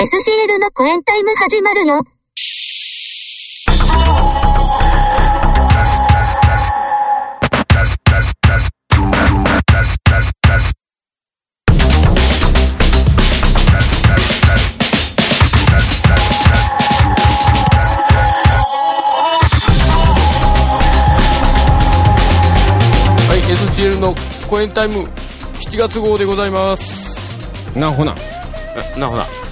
SCL のコエンタイム始まるよ。はい、SCL の公演タイム7月号でございます。なほな。あなほな。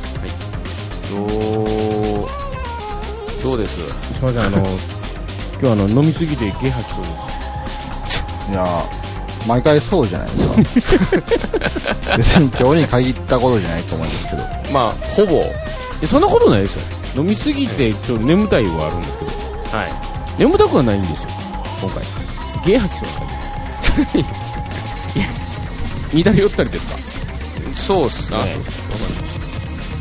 はい。どう、どうです？すみません、あの、今日あの、飲みすぎてゲ吐きそうです。いやー毎回そうじゃないですか。別に今日に限ったことじゃないと思うんですけど。まあ、ほぼ。えそんなことないですよ。飲みすぎて、ちょっと眠たいはあるんですけど、はい。眠たくはないんですよ、今回。ゲ吐きそうな感じです。似たり寄ったりですか？そうっすねわ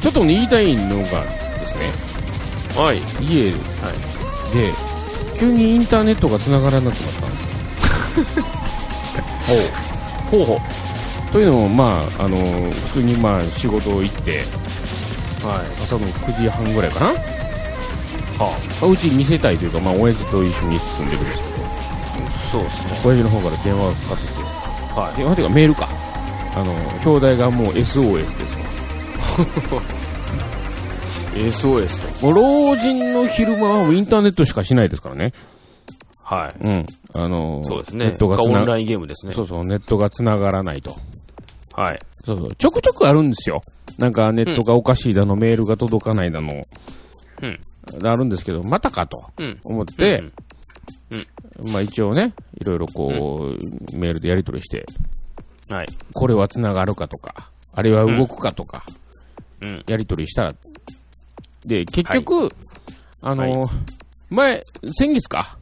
ちょっとね言いたいのがですね、はい。家で、急にインターネットが繋がらなくなったんですよ。ほう。ほうほというのも、まあ、あの、普通にまあ仕事行って、う。はい。朝の9時半ぐらいかな、はまあうち2世帯というか、まあ、親父と一緒に住んでるんですけど、そうっすね。親父の方から電話がかかってきて、は電話というかメールか。あの、兄弟がもう SOS ですい。SOS わ。もう老人の昼間はインターネットしかしないですからね。と。はい。うん。あの、そうですね。ネットがつなオンラインゲームですね。そうそう、ネットが繋がらないと。はい。そうそう。ちょくちょくあるんですよ。なんかネットがおかしいだの、メールが届かないだの、うん。あるんですけど、またかとうん。思って、うんまあ一応ね、いろいろこう、メールでやり取りして、はい。これは繋がるかとか、あれは動くかとか、うん。やり取りしたら、で、結局、あの、は前、先月か、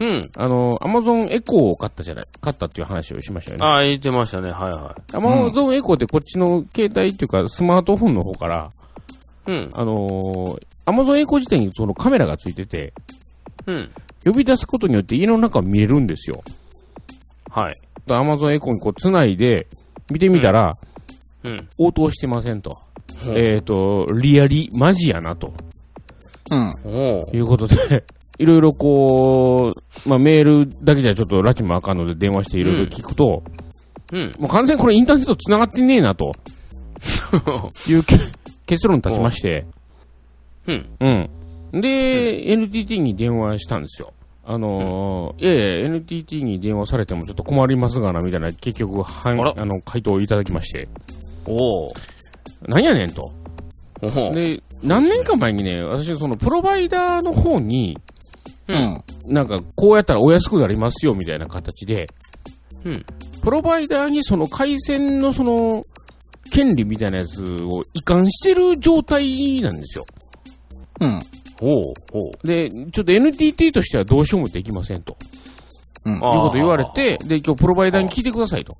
うん。あの、アマゾンエコーを買ったじゃない、買ったっていう話をしましたよね。ああ、言ってましたね。はいはアマゾンエコーってこっちの携帯っていうか、スマートフォンの方から、い。うん。あのー、アマゾンエコー自体にそのカメラがついてて、うん。呼び出すことによって家の中見れるんですよ。はい。アマゾンエコーにこう繋いで、見てみたら、うん。応答してませんと。うんえっ、と、リアリ、マジやな、とうん。おういうことで、いろいろこう、まあメールだけじゃちょっと拉致もあかんので電話していろいろ聞くと、うん。もう完全にこれインターネット繋がってねえな、と いうけ結論立ちまして、うん。うん。で、NTT に電話したんですよ。あのーいやいや、NTT に電話されてもちょっと困りますがな、みたいな、結局、はん、あの、回答をいただきまして、おうなんやねんと。で、何年か前にね、私、その、プロバイダーの方に、うん。なんか、こうやったらお安くなりますよ、みたいな形で、うん。プロバイダーにその回線のその、権利みたいなやつを移管してる状態なんですよ。うん。おうおうで、ちょっと NTT としてはどうしようもできませんと。うん。いうこと言われて、で、今日プロバイダーに聞いてくださいと。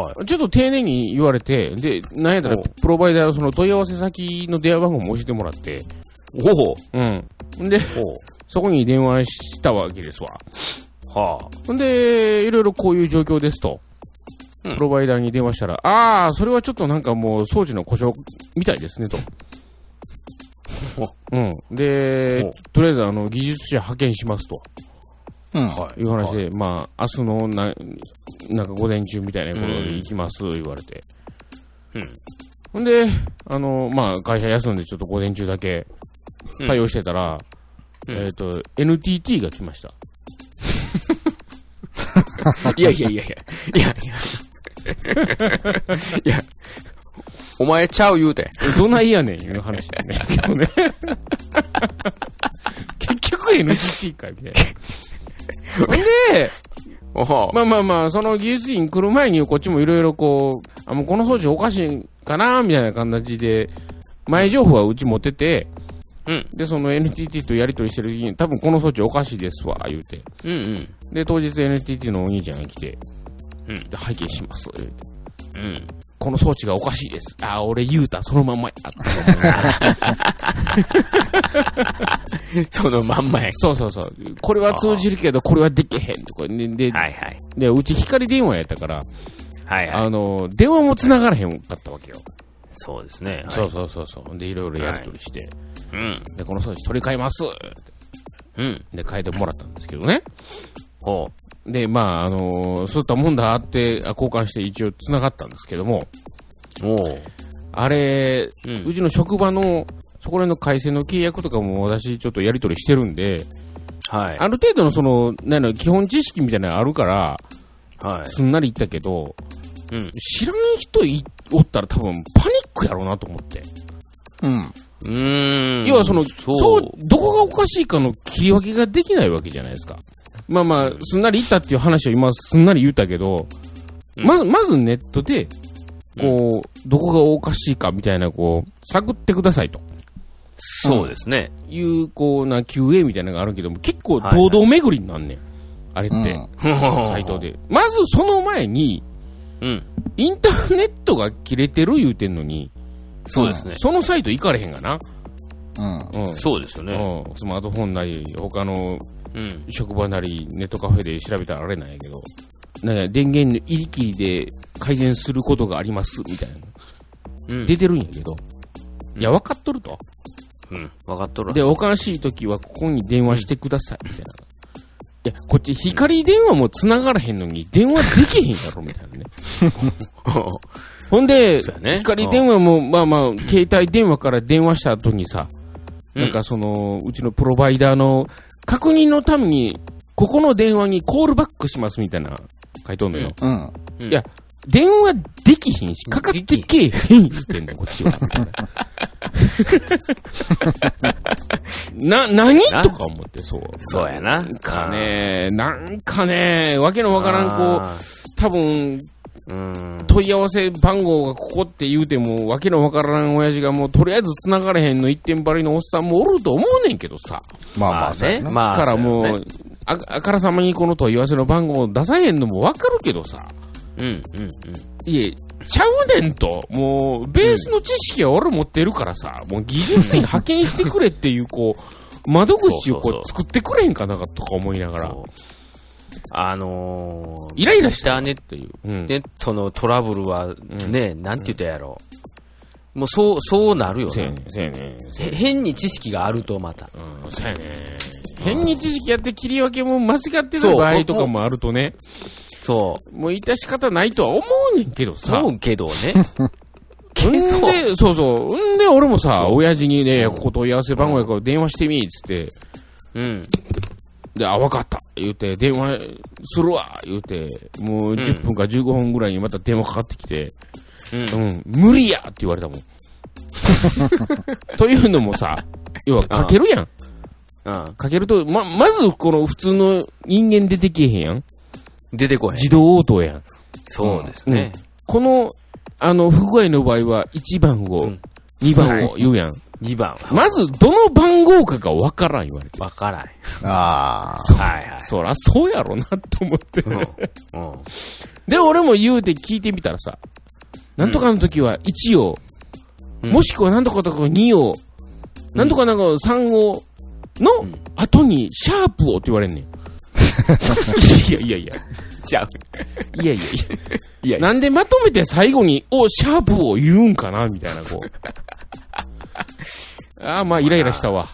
はい。ちょっと丁寧に言われて、で、なんやったらお、プロバイダーのその問い合わせ先の電話番号も教えてもらって、おううん。で、そこに電話したわけですわ。はほんで、いろいろこういう状況ですと。うんプロバイダーに電話したら、ああ、それはちょっとなんかもう装置の故障みたいですねと。うん。でお、とりあえずあの、技術者派遣しますと。うん。はい。いう話で、まあ、明日のな、なんか午前中みたいなことで行きます、言われて。うん。ほんで、あの、まあ、会社休んでちょっと午前中だけ対応してたら、うんえっ、と、NTT が来ました。い やいやいやいや。いやいや。いや。お前ちゃう言うて。えどないやねん、いう話だね 結局 NTT か、みたいな。で、まあまあまあ、その技術員来る前にこっちもいろいろこう、あ、もうこの装置おかしいかな、みたいな形で、前情報はうち持ってて、うん。で、その NTT とやり取りしてる時に、多分この装置おかしいですわ、言うて。うんうん。で、当日 NTT のお兄ちゃんが来て、うんで拝見します、言うて。うん。この装置がおかしいです。あ、俺言うた、そのまんまや。そのまんまや。そうそうそう。これは通じるけど、これはできへんとか、で、で、はいはい。でうち光電話やったから、はいはい。あの、電話も繋がらへんかったわけよ。そうですね。はいそうそうそうそう。で、いろいろやり取りして、うん。で、この装置取り替えますうん。で、変えてもらったんですけどね。ほで、まあ、あのーそういったもんだって、あ交換して一応繋がったんですけども、う。おう。あれ、ううんちの職場の、そこら辺の回線の契約とかも私ちょっとやり取りしてるんで、はい。ある程度のその、なんだろう基本知識みたいなのがあるから、はい。すんなり言ったけど、うん。知らん人いおったら多分パニックやろうなと思って。うん。うーん。要はその、そう。そう、どこがおかしいかの切り分けができないわけじゃないですか。まあまあ、すんなり言ったっていう話を今すんなり言ったけど、うんまず、まずネットで、こう、どこがおかしいかみたいな、こう、探ってくださいとそうですね。いう、こうな、QA みたいなのがあるけども、結構はい堂々巡りになんねん。あれって、うんササイト。で。まずその前に、うん。インターネットが切れてる言うてんのに、そうですね。そのサイト行かれへんがな。うん。うん。そうですよね。うん。スマートフォンなり、他のうん。職場なり、ネットカフェで調べたらあれなんやけど、なんか電源の入り切りで改善することがあります、みたいな。うん。出てるんやけど、いや、分かっとると。うん。わかっとるわで、おかしい時はここに電話してください、みたいな。いや、こっち光電話も繋がらへんのに電話できへんやろ、みたいなね。ほんで、ね光電話も、まあまあ、携帯電話から電話した後にさ、うんなんかその、うちのプロバイダーの確認のために、ここの電話にコールバックしますみたいな書いとんのよ。うん。うんいや、電話できひんし、かかってけえへん言ってんの、こっちは。な、な、何なとか思って、そう。そうやな。なんかね、なんかね、わけのわからん、こあう、多分。問い合わせ番号がここって言うても、わけのわからん親父がもうとりあえず繋がれへんの一点張りのおっさんもおると思うねんけどさ。まあまあ、まあね。まあ。だからもそうああからさまにこの問い合わせの番号を出さへんのもわかるけどさ。うん、うん、うん。いえ、ちゃうねんと。もう、ベースの知識は俺持ってるからさ、もう技術員派遣してくれっていう、こう、窓口をこそう作ってくれへんかなとか思いながら、そうあのー、イライラしたインターネッっていう。うん。ネットのトラブルはね、なんて言ったやろ。もうそう、そうなるよねそうやね。変に知識があるとまた。うん、そうやねん。変に知識やって切り分けも間違ってる場合とかもあるとね、そもう致し方ないとは思うねんけどう。さ。思うけどね。けけど、で、そうそう。んで、俺もさ、親父にね、ここ問い合わせ番号やから電話してみ、つって。うん。で、あ、わかった。言うて、電話するわ。言うて、もう10分か15分ぐらいにまた電話かかってきて、うんうん、無理やって言われたもん。というのもさ、要はかけるやん。うん。かけると、ま、まずこの普通の人間出てけえへんやん。出てこへん。自動応答やん。そうですね。この、あの、不具合の場合は1番を、うん2番を言うやん。2番。まず、どの番号かがわからん言われて。わからん。あはいはい。そらそうやろなと思って。うん。うん。で、俺も言うて聞いてみたらさ、なんとかの時は1を、うんもしくはなんとかとか2を、なんとかなんか3を、のうん後にシャープをって言われんねん。いやいやいや。ちゃう。いやいやいいやや。なんでまとめて最後に、お、シャープを言うんかなみたいな、こう。ああ、まあ、イライラしたわ。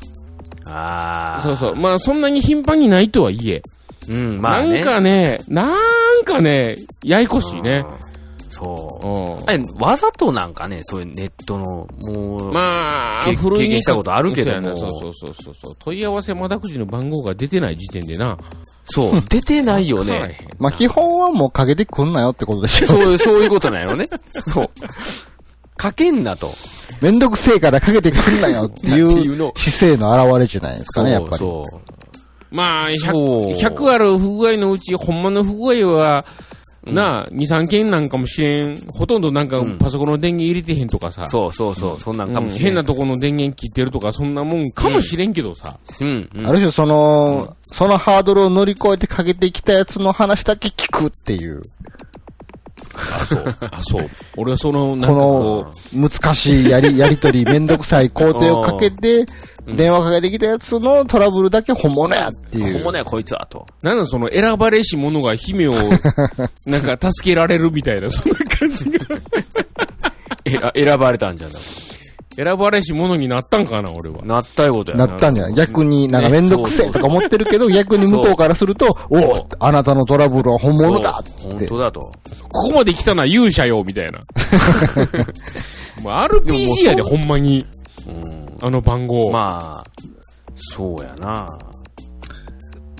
ああ。そうそう。まあ、そんなに頻繁にないとはいえ。うん、まあね。なんかね、なんかね、ややこしいね。うん。そう。うん。あれ、わざとなんかね、そういうネットの、もう、まあ、経験したことあるけどもそうそうそうそうそうそう。問い合わせ窓口の番号が出てない時点でな。そう、出てないよね。まあ基本はもうかけてくんなよってことでしょ。そう、そういうことなんやろね。そう。かけんなと。めんどくせえからかけてくんなよっていっていうのう姿勢の表れじゃないですかね、やっぱり。そう。まあ、そう100、100ある不具合のうち、ほんまの不具合は、なあ、2、3件なんかもしれん。ほとんどなんかうんパソコンの電源入れてへんとかさ。そうそうそう、そんなんかうんもしれん。変なとこの電源切ってるとか、そんなもんかもしれんけどさ。うん、うん。ある種その、そのハードルを乗り越えてかけてきたやつの話だけ聞くっていう、あ、そう。俺はその、なんこかこの難しいやり、やりとり、めんどくさい工程をかけて、電話かけてきたやつのトラブルだけ本物やっていう。ほんまねやこいつはと。う、なんだその選ばれし者が姫を、なんか助けられるみたいな、そんな感じが。選ばれたんじゃな選ばれし者になったんかな、俺は。なったいうことやなったんじゃない逆になんかめんどくせえとか思ってるけど、逆に向こうからすると、おおあなたのトラブルは本物だっつって。本当だと。ここまで来たのは勇者よ、みたいな。もう RPG やで、ほんまに。うん。あの番号。まあ、そうやな。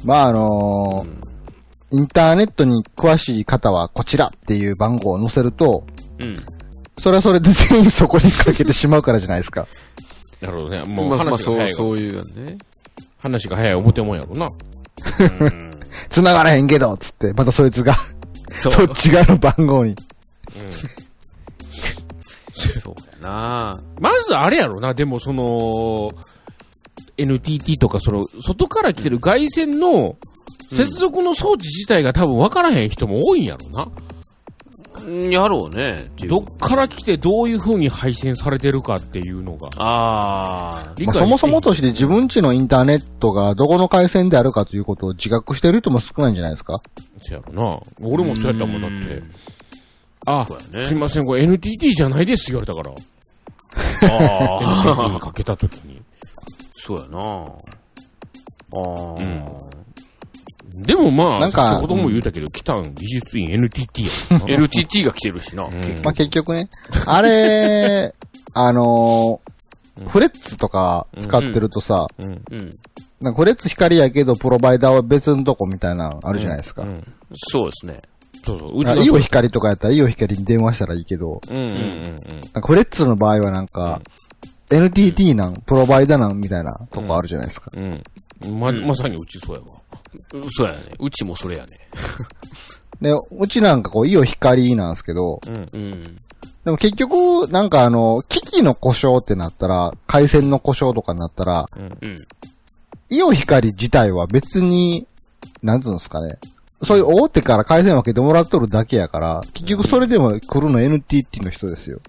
まああのーインターネットに詳しい方はこちらっていう番号を載せると、うん。それはそれで全員そこにかけてしまうからじゃないですか。なるほどね。もうまあ、まあ、そう、話が早い。そういうね。話が早い表もんやろな。繋がらへんけど、つって、またそいつが、そそっち側の番号に。そうやな。まずあれやろな、でもその、NTT とかその、外から来てる外線の接続の装置自体が多分分からへん人も多いんやろな。うんやろうね。どっから来てどういう風に配線されてるかっていうのが。ああ。まあ、そもそもとして自分家のインターネットがどこの回線であるかということを自覚してる人も少ないんじゃないですか？そうやろな。俺もそうやったもんだってうん。あそうやねすいません、これ NTT じゃないです言われたから。ああ。NTT にかけた時に。そうやな。ああ。うんでもまあ、なんか先ほども言うたけど、来たん技術院 NTT やったな LTT が来てるしな。まあ、結局ね、あれ、あのーフレッツとか使ってるとさ、うん。うん。なんかフレッツ光やけど、プロバイダーは別のとこみたいなのあるじゃないですか。うん。そうですね。そうそう。うちあのイオ光とかやったらイオ光に電話したらいいけど、うんうんうんなんかフレッツの場合はなんか、NTT なん、プロバイダーなんみたいなとこあるじゃないですか。うん。うん。ま、まさにうちそうやわ。そうやね。うちもそれやね。で、うちなんかこう、イオ光なんですけど、うん。でも結局、なんかあの、機器の故障ってなったら、回線の故障とかになったら、うん。イオ光自体は別に、なんつうんですかね。そういう大手から回線分けてもらっとるだけやから、結局それでも来るの NTT の人ですよ。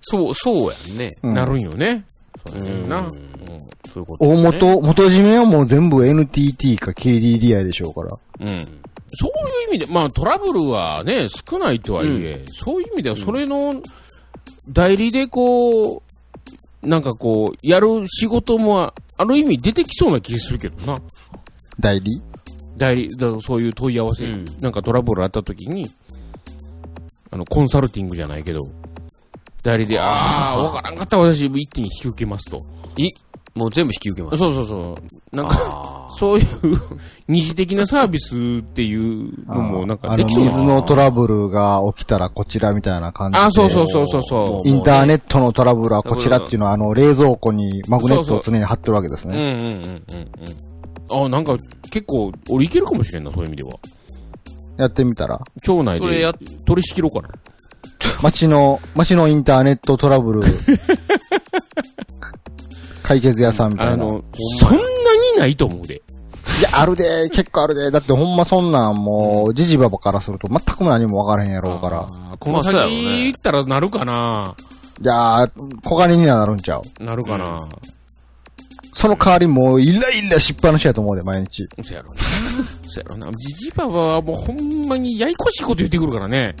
そう、そうやん。ね。うん。なるん。よね。そうやねん。な。うん。うんそういうこと、大元、元締めはもう全部 NTT か KDDI でしょうから。うん。そういう意味で、まあトラブルはね、少ないとはいえ、そういう意味ではそれの代理でこう、なんかこう、やる仕事もある意味出てきそうな気するけどな。代理？代理、だそういう問い合わせ、うんなんかトラブルあった時に、あの、コンサルティングじゃないけど、代理で、ああ、わからんかったら私一気に引き受けますと。い、もう全部引き受けます。そうそうそう。なんか、そういう二次的なサービスっていうのもなんかできそうな水のトラブルが起きたらこちらみたいな感じで。あ、そうそうそうそうそう。インターネットのトラブルはこちらっていうのは、あの、冷蔵庫にマグネットを常に貼ってるわけですうんね。うんうんうんうん。あ、なんか結構、俺いけるかもしれんな、そういう意味では。やってみたら？町内でそれや取り仕切ろうかな。街の、街のインターネットトラブル、解決屋さんみたいな。いあの、そんなにないと思うで。や、あるで、結構あるで。だってほんまそんなんもう、ジジババからすると全く何も分からへんやろうから。この先行ったらなるかな、いやー、小金にはなるんちゃう？なるかな、その代わりもう、イライラしっぱなしやと思うで、毎日。そやろな。そやろな。ジジババはもうほんまにややこしいこと言ってくるからね。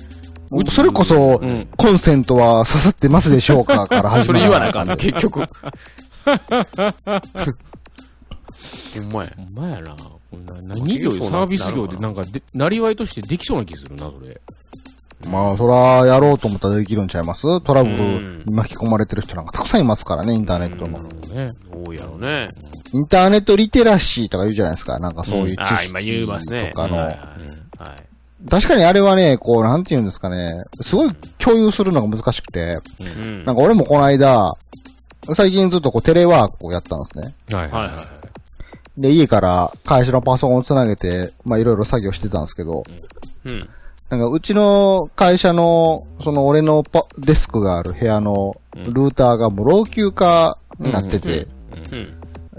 それこそ、うんコンセントは刺さってますでしょうか？から始そまる。れ言わなあかんな、結局。ほんまや。ほんまやな。何業、サービス業でなんかで、なりわいとしてできそうな気するな、それ。まあ、そら、やろうと思ったらできるんちゃいます？トラブうルんに巻き込まれてる人なんかたくさんいますからね、インターネットの。ね。多いやろね。インターネットリテラシーとか言うじゃないですか？なんかそういう知ああ、識今言いますね。とかの。はい。確かにあれはね、こう、なんて言うんですかね、すごい共有するのが難しくて、うん。なんか俺もこの間、最近ずっとこうテレワークをやったんですね。はいはいはいはい。で、家から会社のパソコンをつなげて、まあいろいろ作業してたんですけど、うん。なんかうちの会社の、その俺のパデスクがある部屋のルーターがもう老朽化になってて、うん。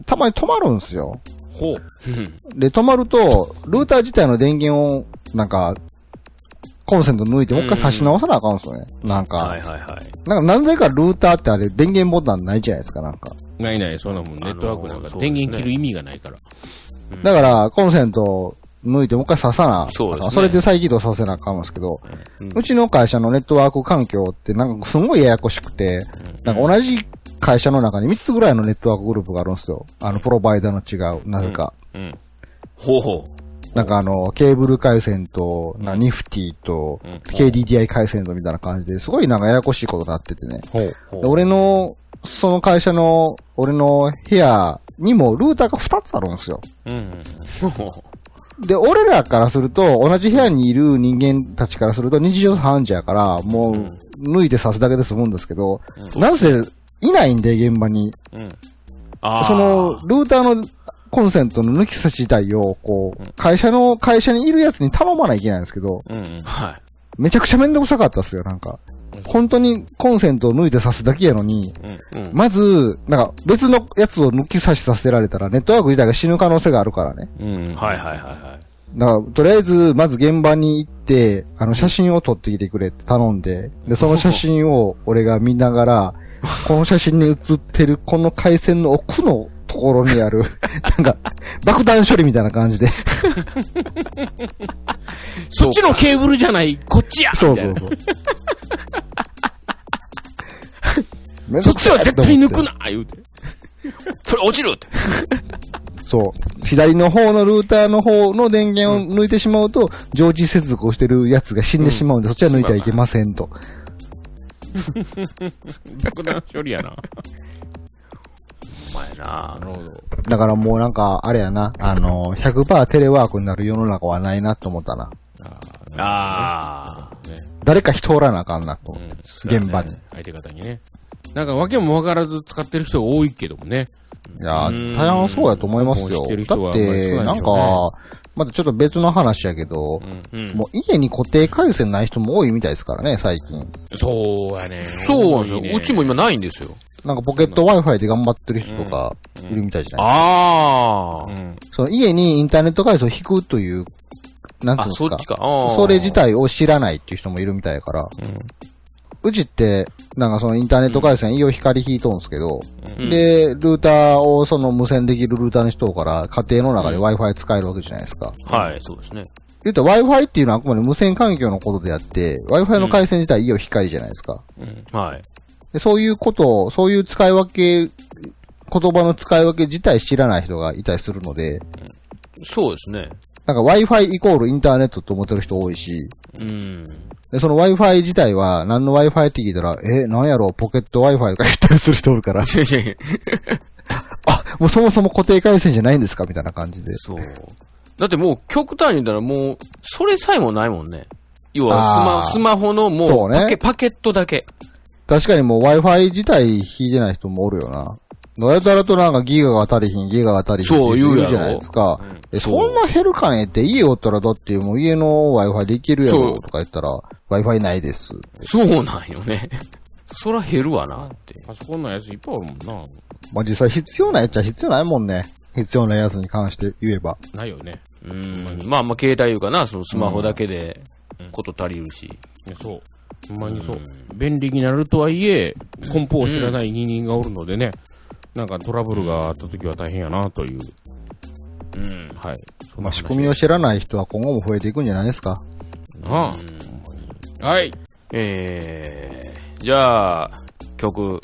たまに止まるんですよ。ほう。うん。で、止まると、ルーター自体の電源を、なんか、コンセント抜いてもう一回差し直さなあかんですよね。なんか、はいはいはい。なんかなぜかルーターってあれ電源ボタンないじゃないですか、なんか。ないない、そんなもん、ネットワークなんかあのー電源切る意味がないから。だから、コンセント抜いてもう一回刺さな。そうですねそれで再起動させなあかんんですけど、うんうちの会社のネットワーク環境ってなんかすんごいややこしくて、なんか同じ会社の中に3つぐらいのネットワークグループがあるんですよ。あの、プロバイダーの違う、なぜか。うん。ほうほう。なんかあの、ケーブル回線と、なニフティと、うん KDDI 回線とみたいな感じで、すごいなんかややこしいことになっててね。俺の、その会社の、俺の部屋にもルーターが2つあるんですよ。うん。で、俺らからすると、同じ部屋にいる人間たちからすると日常茶飯事やから、もう、抜いて刺すだけで済むんですけど、なぜ、いないんで、現場に。うん。その、ルーターのコンセントの抜き差し自体を、こう、会社の、会社にいるやつに頼まないといけないんですけど、うんうん。はい。めちゃくちゃめんどくさかったっすよ、なんか。本当にコンセントを抜いて刺すだけやのに、うん。まず、なんか別のやつを抜き差しさせられたら、ネットワーク自体が死ぬ可能性があるからね。うん。はいはいはいはい。だから、とりあえず、まず現場に行って、あの、写真を撮ってきてくれって頼んで、で、その写真を俺が見ながら、この写真に写ってるこの回線の奥のところにある、なんか、爆弾処理みたいな感じで。そっちのケーブルじゃない、こっちやそうそうそう。そっちは絶対抜くな言うて。それ落ちるって。そう。左の方のルーターの方の電源を抜いてしまうと、常時接続をしてるやつが死んでしまうんで、そっちは抜いてはいけませんと。爆弾処理やな。お前ななるほど。だからもうなんか、あれやな、あの、100%テレワークになる世の中はないなと思ったな。ああ。誰か人おらなあかんなと。うん。現場に。い相手方にね。なんか、わけもわからず使ってる人が多いけどもね。やうんー、大半そうやと思いますよ。知ってるだって、なんか、まだちょっと別の話やけど、うん。もう家に固定回線ない人も多いみたいですからね、最近。そうやね。そうなんですよ。うちも今ないんですよ。なんかポケット Wi-Fi で頑張ってる人とかいるみたいじゃないああ。うん。その家にインターネット回線を引くという、なんていあ、うんですかそっち。か。それ自。体を知らないっていう人もいるみたいやから。うちって、なんかそのインターネット回線、イオ光引いとんすけど、うん、で、ルーターをその無線できるルーターにしとうから、家庭の中で Wi-Fi 使えるわけじゃないですか。はい、そうですね。言うと Wi-Fi っていうのはあくまで無線環境のことであって、Wi-Fi の回線自体イオ光じゃないですか。はい。でそういうことを、そういう使い分け、言葉の使い分け自体知らない人がいたりするので、そうですね。なんか Wi-Fi イコールインターネットって思ってる人多いし、うん。で、その Wi-Fi 自体は何の Wi-Fi って聞いたら、え、なんやろ、ポケット Wi-Fi とか言ったりする人おるから、あ、もうそもそも固定回線じゃないんですかみたいな感じで。そう。だってもう極端に言ったらもう、それさえもないもんね。要はスマ、スマホのもそうねうパケ、パケットだけ。確かにもう Wi-Fi 自体引いてない人もおるよな。どうやったらとなんかギガが足りひん、ギガが足りひんってそう言うじゃないですか。うんえそんな減るかねって家おったらだってもう家の Wi-Fi でいけるやろとか言ったら Wi-Fi ないです。そうなんよね。そら減るわなって。パソコンのやついっぱいあるもんな。まあ実際必要ないやっちゃ必要ないもんね。必要なやつに関して言えば。ないよね。うん。まあまあ携帯いうかな、そのスマホだけで、こと足りるし。そう。ほんまにそう。便利になるとはいえ、梱包を知らない人間がおるのでね、なんかトラブルがあった時は大変やなという。うん。はい。まあ仕組みを知らない人は今後も増えていくんじゃないですか？ああはい。えー、じゃあ、曲、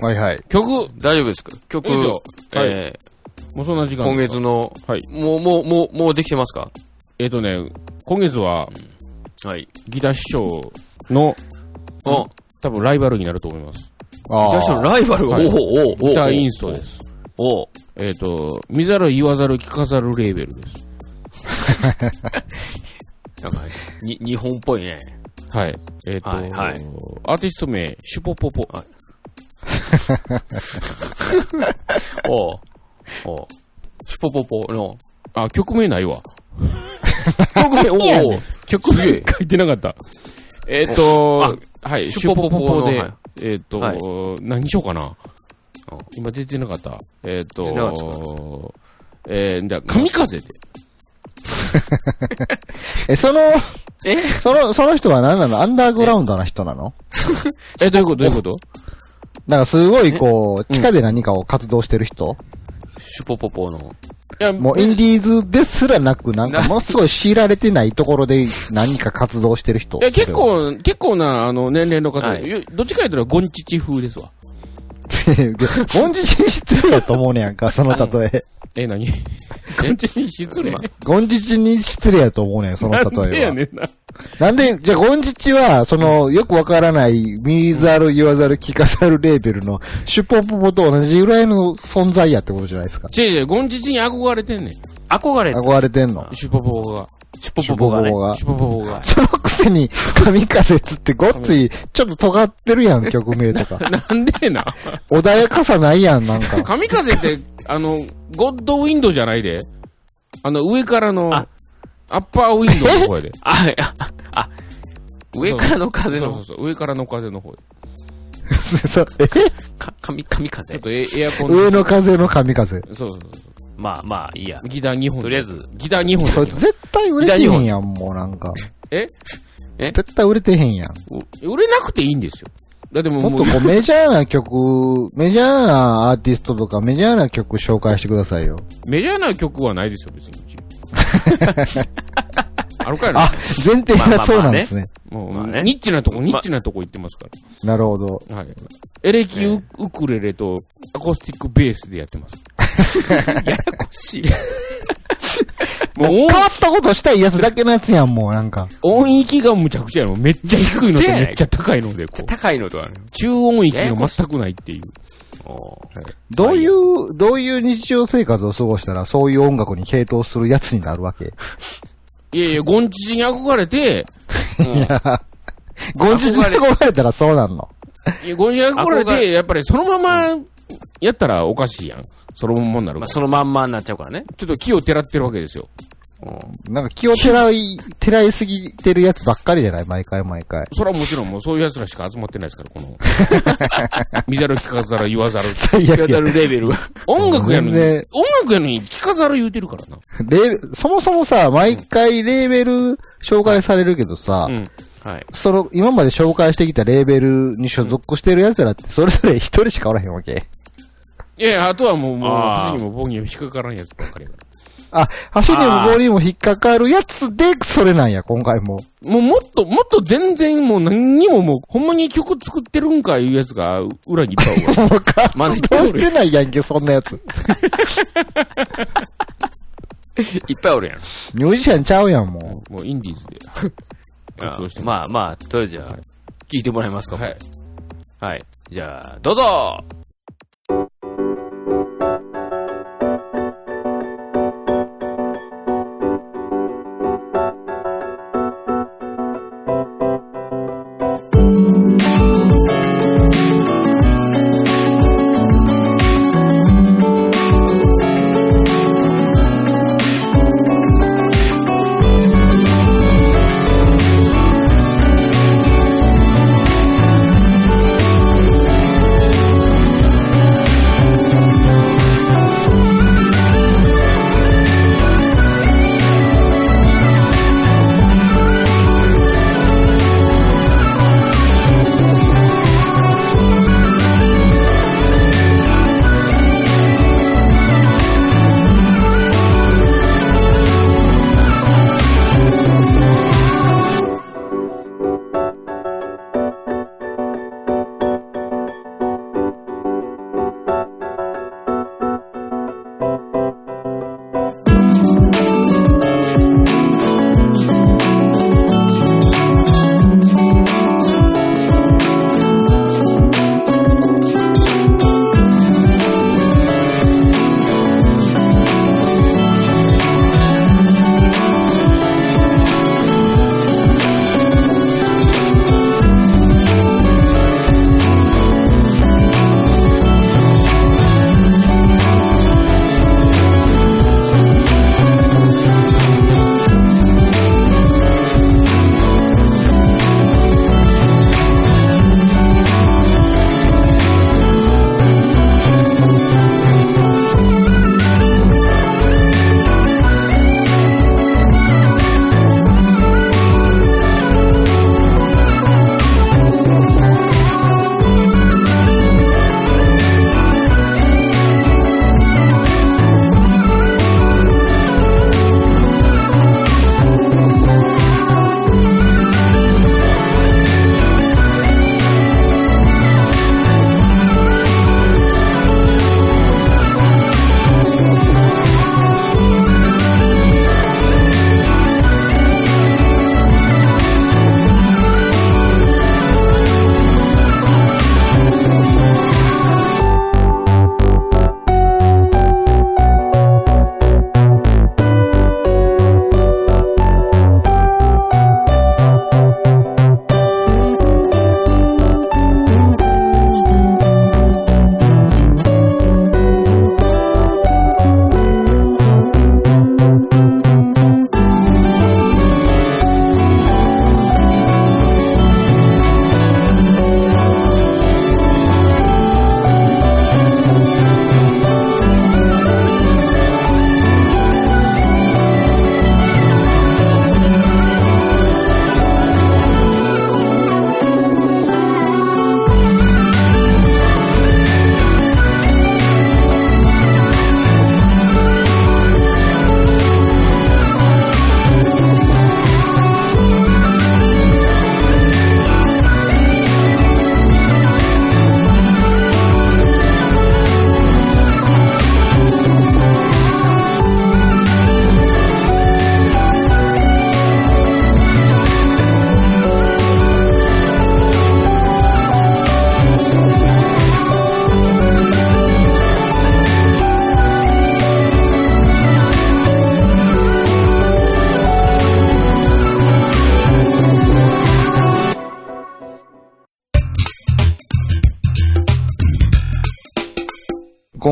はいはい。曲大丈夫ですか？曲、はいえもうそんな時ー今間ですか月の、はい。もう、もう、もう、もうできてますか？えっ、とね、今月ははい。ギター師匠のお、多分ライバルになると思います。あギターショーのライバル、はいおおおおギターインストです。おおえっ、と、見ざる言わざる聞かざるレーベルです。なんか、に、日本っぽいね。はい。えっ、と、はいはいアーティスト名、シュポポポ。おうおうシュポポポの、あ、曲名ないわ。曲名、お お曲名書いてなかった。えっ、と、はい、シュポポポで、はい。えっ、と、はい。何しようかな。うん。今出てなかった。えっ、と出てなかったえー、じゃあ神風で。え、その、え？その、その人は何なの？アンダーグラウンドな人なの？え、どういうこと？どういうこと？なんかすごいこう、地下で何かを活動してる人？シュポポポの。いや、もうインディーズですらなく、なんかものすごい強いられてないところで何か活動してる人。いや、結構、結構な、あの、年齢の方、はいよどっちか言ったらゴンチチ風ですわ。ゴンジチに失礼やと思うねやんか、その例え。え、何？ゴンチチに失礼。ゴンジチに失礼やと思うねん、そのなんで例えは。やねんな。なんで、じゃあ、ゴンジチは、その、よくわからない、見ざる言わざる聞かざるレーベルの、シュポポポと同じぐらいの存在やってことじゃないですか。違う違う、ゴンチチに憧れてんねん。憧れ、憧れてんの。シュポポポが。シュポポポがね。がシュポポポが。そのくせに、神風つってごっつい、ちょっと尖ってるやん、曲名とか。なんでな。穏やかさないやん、なんか。神風って、あの、ゴッドウィンドじゃないで。あの、上からの、あアッパーウィンドの方やで。あ、いやあ、上からの風のそうそう、そう、上からの風の方で。そうえ？か、神、神ちょっ風。とエエアコン上の風の神風。そうそうそう。まあまあ、いいや。ギター2本。とりあえずギター2本それ絶対売れてへんやん、もうなんか。え？絶対売れてへんやん。売れなくていいんですよ。だってもう、もっとこう メジャーな曲、メジャーなアーティストとかメジャーな曲紹介してくださいよ。メジャーな曲はないですよ、別に。あるかいなあ、前提がそうなんですね。もう、まあねニッチなとこ、ニッチなとこ行ってますかなるほど。ら。はい。エレキウウクレレとアコースティックベースでやってます。ややこしい。もう 変わったことしたいやつだけのやつやん、もうなんか。音域がむちゃくちゃやろ。めっちゃ低いのとめっちゃ高いので、こう。高いのとはね。中音域が全くないっていう。どういう、どういう日常生活を過ごしたら、そういう音楽に傾倒するやつになるわけ？いやいや、ゴンチチに憧れて、ゴンジに憧れたらそうなんの。いや、ゴンチチに憧れ憧て、やっぱりそのままやったらおかしいやん。そのままになるまあ、から。そのまんまになっちゃうからね。ちょっと気をてらってるわけですよ。なんか気をてらい、てらいすぎてるやつばっかりじゃない？毎回毎回。それはもちろんもうそういう奴らしか集まってないですから、この。見ざる聞かざる言わざる。最悪や。やるレベルが。音楽やのに、音楽やのに聞かざる言うてるからな。レーそもそもさ、毎回レーベル紹介されるけどさ、うん。はい。その、今まで紹介してきたレーベルに所属してる奴らって、それぞれ一人しかおらへんわけ。いやいや、あとはもう、もう、にも棒にも引っかからんやつばっかりやから。あ、橋にも棒にも引っかかるやつで、それなんや、今回も。もうもっと、もっと全然もう何にももう、ほんまに曲作ってるんかいうやつが裏にいっぱいおるわ。もう活動してないやんけ、そんなやつ。いっぱいおるやん。ミュージシャンちゃうやん、もう。もうインディーズで活動して。まあまあ、とりあえずじゃあ、聞いてもらえますか。はい。はい。じゃあ、どうぞ「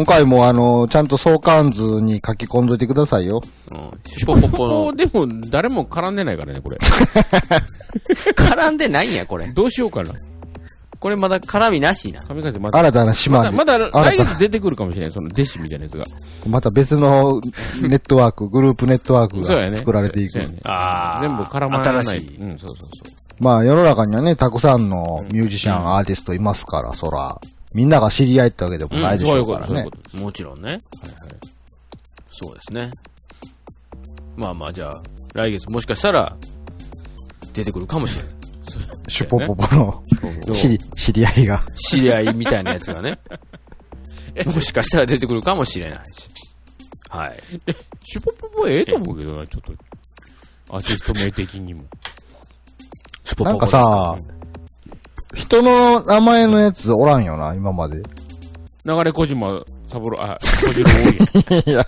回もあの、ちゃんと相関図に書き込んどいてくださいよ。うん。シュポポポの、ここでも誰も絡んでないからね、これ。絡んでないんや、これ。どうしようかな。これまだ絡みなしな。神風また、新たな島に。まだ、まだ来月出てくるかもしれない、その弟子みたいなやつが。また別のネットワーク、グループネットワークがそうやね。作られていく。そうやねあー全部絡まらない。新しいうん、そうそうそう。まあ世の中にはね、たくさんのミュージシャン、アーティストいますから、そら、みんなが知り合いってわけでもないでしょうからねそういうこ。と、そういうことです。もちろんね。そうですね。まあまあ、じゃあ、来月もしかしたら、出てくるかもしれない。シュポポポの知り知り合いが。知り合いみたいなやつがね。もしかしたら出てくるかもしれないし。はい。シュポポポええと思うけどな、ちょっと。アーティスト名的にも。スポなんかさ、人の名前のやつおらんよな、今まで。流れ小島三郎、あ、小次郎多いやん。いや、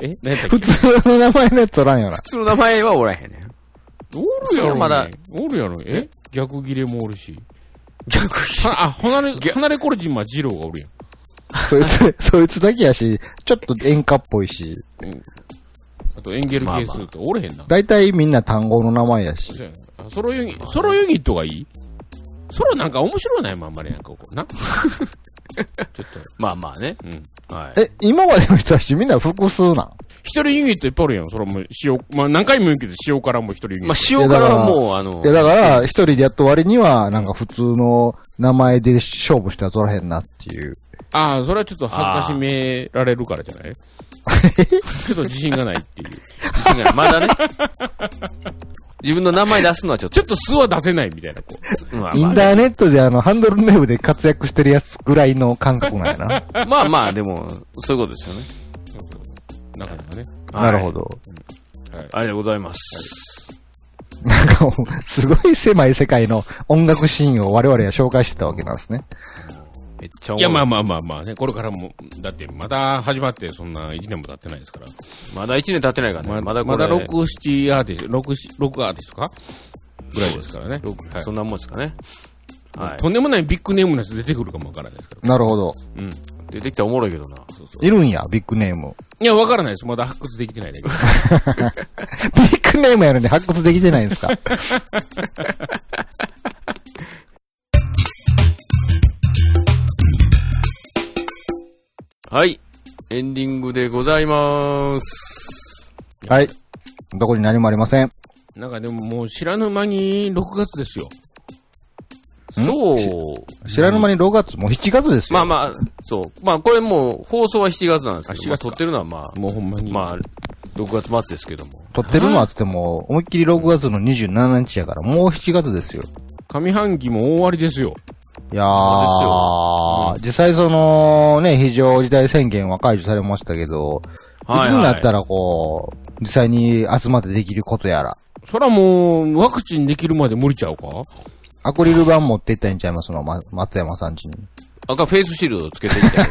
え？何やったっ普け通の名前のやつおらんよな普。通の名前はおらへんねん。おるやろ、ね。まだおるやろ。え？逆切れもおるし。逆はあ、離れ、離れ小島二郎がおるやん。そいつ、そいつだけやし、ちょっと演歌っぽいし、あとエンゲル係数っておれへんな。だいたいみんな単語の名前やし。そうやなあソロユニ、ソロユニットがいい？ソロなんか面白ないもん、あんまりなんかこう、な。ちょっと、まあまあね。うん。はい。え、今までの人たちみんな複数なん？一人ユニットいっぱいおるやん。それも塩、まあ何回も言うけど塩辛も一人ユニット。まあ、塩辛はもう、あのい、や、だから、一人でやった割には、なんか普通の名前で勝負しては取らへんなっていう。ああ、それはちょっと恥ずかしめられるからじゃない？ちょっと自信がないっていう。自信がないまだね。自分の名前出すのはちょっとちょっと素は出せないみたいな、こう。まあインターネットであの、ハンドルネームで活躍してるやつぐらいの感覚なんやな。まあまあ、でも、そういうことですよね。なかなかね。なるほど。ありがとうございます。なんかもう、すごい狭い世界の音楽シーンを我々は紹介してたわけなんですね。めっちゃいや、まあまあまあまあね、これからも、だってまだ始まってそんな1年も経ってないですから。まだ1年経ってないからね。ままだこれ、まだ6、7アーティスト、6、6アーティストかぐらいですからね。はいそんなもんですかね。はい。とんでもないビッグネームのやつ出てくるかもわからないですから。なるほど。うん。出てきたらおもろいけどな。いるんや、ビッグネーム。いや、わからないです。まだ発掘できてないだけど。ビッグネームやのに発掘できてないんですか？はい。エンディングでございます。はい。どこに何もありません。なんかでももう知らぬ間に6月ですよ。そう。知らぬ間に6月、もう7月ですよ。まあまあ、そう。まあこれもう放送は7月なんですけど、あ7月かまあ撮ってるのはまあ、もうほんまに。まあ、6月末ですけども。撮ってるのはつっても、思いっきり6月の27日やから、もう7月ですよ。上半期も大終わりですよ。いやそー、実際その、ね、非常事態宣言は解除されましたけど、いつになったらこう、実際に集まってできることやら、そらもう、ワクチンできるまで無理ちゃうか？アクリル板持っていったんちゃいますの、ま、松山さんちに。赤フェイスシールドつけてみたい。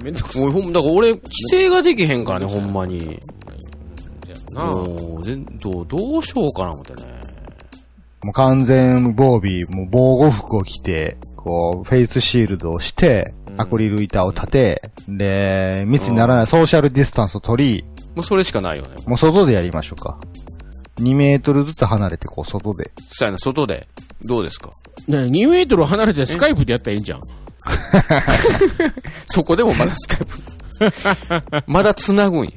めんどくさもうほん、だから俺、規制ができへんからね、ほんまに。もう、全どう、どうしようかな思ってね。もう完全防備、もう防護服を着て、こう、フェイスシールドをして、アクリル板を立て、で、密にならないソーシャルディスタンスを取り、もうそれしかないよね。もう外でやりましょうか。2メートルずつ離れて、こう、外で。そうやな、外で。どうですか？ね2メートル離れてスカイプでやったらいいんじゃん。そこでもまだスカイプ。まだ繋ぐんや。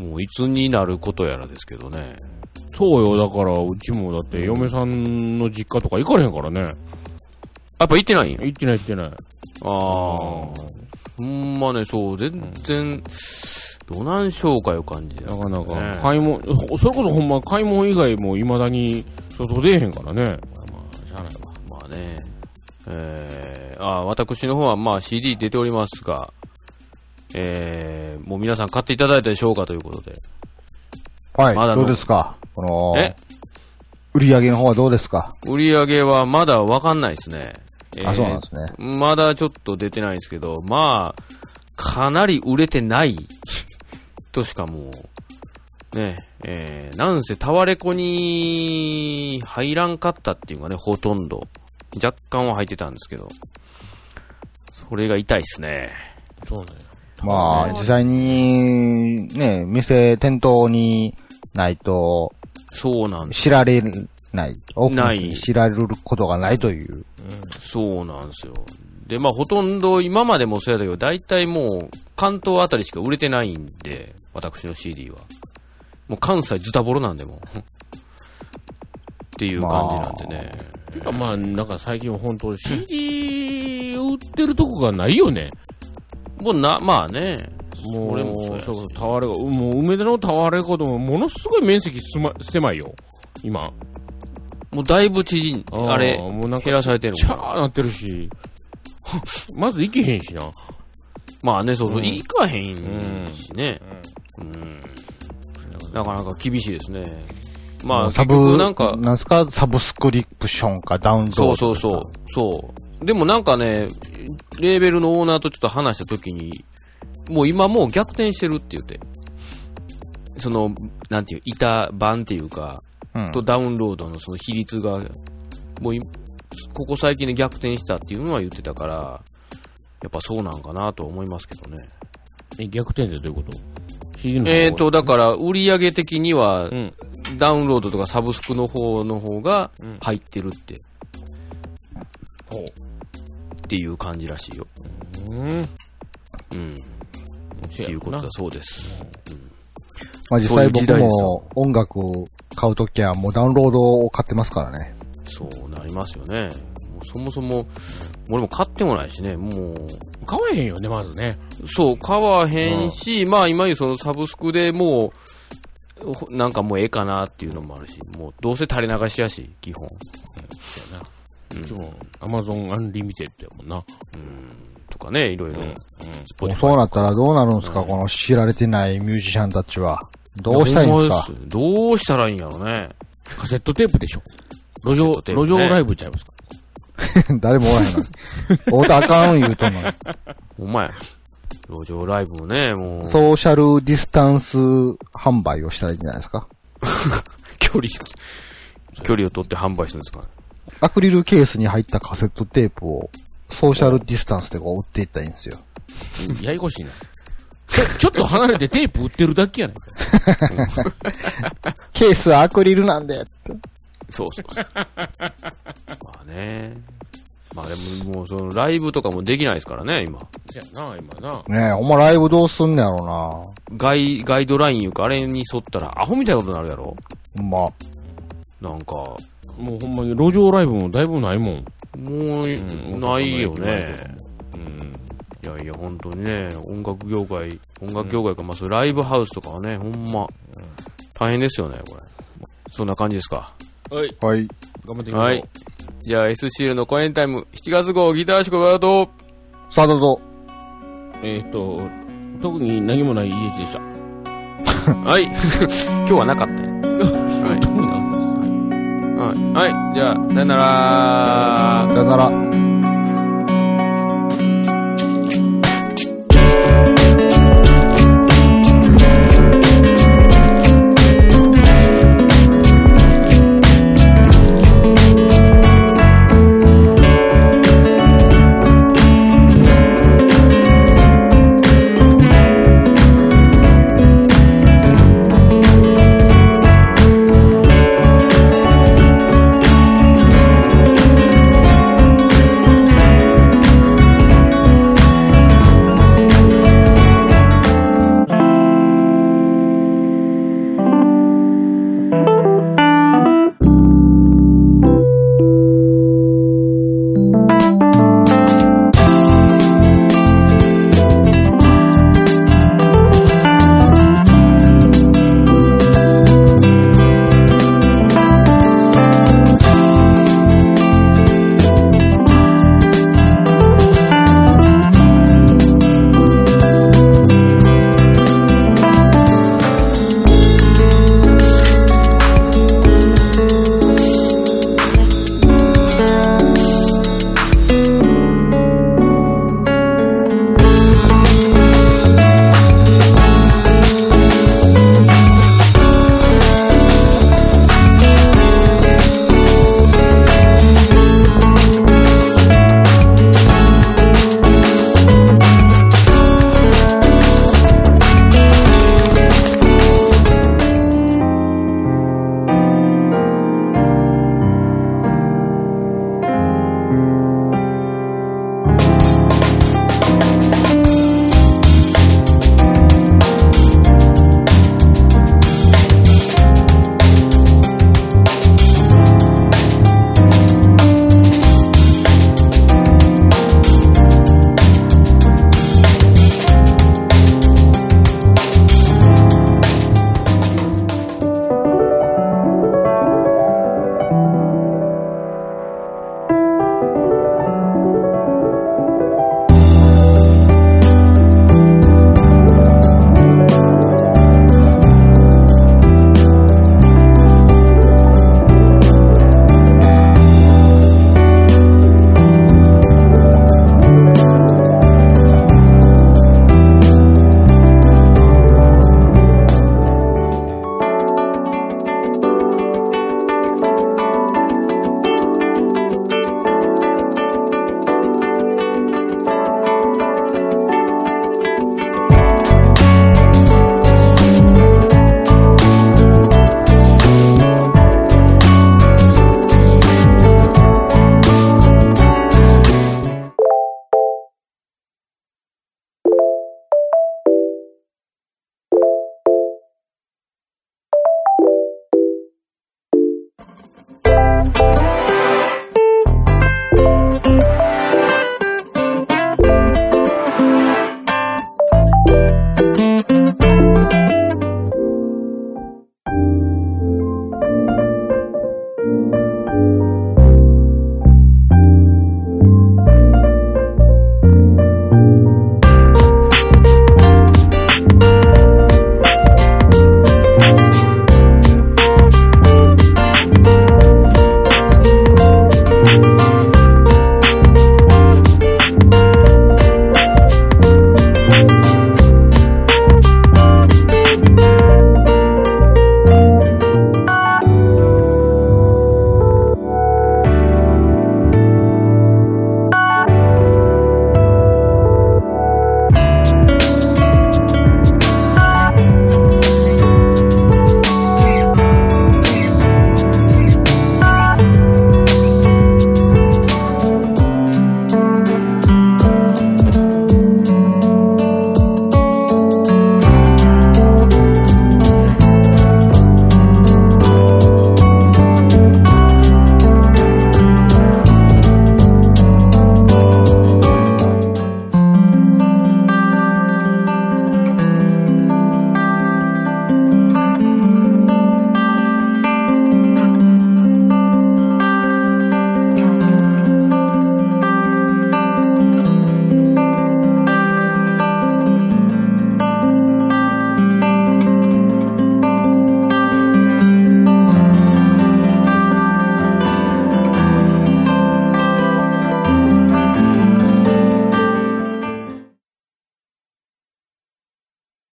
もういつになることやらですけどね。そうよ、だから、うちもだって嫁さんの実家とか行かれへんからね。やっぱ行ってないんや。行ってない行ってない。ああ。ほんまね、そう、全然、どないしょうかいう感じなかなか、ね買い物、ほそれこそほんま買い物以外も未だに外出えへんからね。まあ、しゃあないわ。まあね。えー、あ私の方はまあ CD 出ておりますが、えー、もう皆さん買っていただいたでしょうかということで。はい。まだのどうですか？この、え？売り上げの方はどうですか？売り上げはまだわかんないですね。えーあ、そうなんですね。まだちょっと出てないんですけど、まあ、かなり売れてない としかもう、ね、えー、なんせタワレコに入らんかったっていうかね、ほとんど。若干は入ってたんですけど。これが痛いっすね。そうね。まあ、実際に、ね、店、店頭にないと、そうなんです。知られない。多くのない知られることがないという。そうなんですよ。で、まあ、ほとんど、今までもそうやったけど、大体もう、関東あたりしか売れてないんで、私の CD は。もう関西ズタボロなんでもう。っていう感じなんでね。てかまあ、なんか最近は本当 CD 売ってるとこがないよね。もうな、まあね。もう、それもそうそう、タワレコ、もう梅田のタワレコでもものすごい面積すま、狭いよ。今。もうだいぶ縮ん、あれ、もうなんか減らされてるチもんャーなってるし。まず行けへんしな。まあね、そうそう、うんいかへんしね。うん。なかなか厳しいですね。まあ、サ結局ブ、なんか、なんすか？サブスクリプションかダウンロードそうそうそう。そう。でもなんかね、レーベルのオーナーとちょっと話したときに、もう今もう逆転してるって言って。その、なんていう、板版っていうか、うんとダウンロードのその比率が、もうい、ここ最近で逆転したっていうのは言ってたから、やっぱそうなんかなと思いますけどね。え、逆転ってどういうこと？えっ、と、だから、売り上げ的には、うん。ダウンロードとかサブスクの方の方が入ってるって、ほう。っていう感じらしいよ。うん。うん。っていうことだそうです。まあ実際僕も音楽を買うときはもうダウンロードを買ってますからね。そうなりますよね。もうそもそも、俺も買ってもないしね、もう、買わへんよね、まずね。そう、買わへんし、まあ今言うそのサブスクでもう、ほなんかもうええかなっていうのもあるし、もうどうせ垂れ流しやし、基本。そうやな。いつも、アマゾンアンリミテッドやもんな。とかね、いろいろ。うん。もうそうなったらどうなるんですか、この知られてないミュージシャンたちは。どうしたいんですか？どうしたらいいんやろね。カセットテープでしょ。路上、ね路上ライブちゃいますか？誰もおらへんのに。おうとあかん言うとんのに。ほんまや。路上ライブもね、もう、ソーシャルディスタンス販売をしたらいいんじゃないですか？距離、距離を取って販売するんですかね。アクリルケースに入ったカセットテープをソーシャルディスタンスでこう売っていったらいいんですよ。ややこしいな。ちょ、ちょっと離れてテープ売ってるだけやね。ケースはアクリルなんでって。そうそうそう。まあね。まあでも、もうそのライブとかもできないですからね、今。そやな、今な。ねえ、お前ライブどうすんねやろガイ、ガイドラインいうか、あれに沿ったらアホみたいなことになるやろな。まあ、なんか、もうほんまに路上ライブもだいぶないもん。もう、んないよねか。うん。いやいや、本当にね、音楽業界、音楽業界か、まあそうライブハウスとかはね、ほんま、大変ですよね、これ。そんな感じですか。はい。はい。頑張っていきましょう。はい。じゃあ SCL の公演タイム、7月号ギターシコバード。さあどうぞ。えっ、と、特に何もない家でした。はい。今日はなかったよ。はい。はい。じゃあ、さよならさよなら。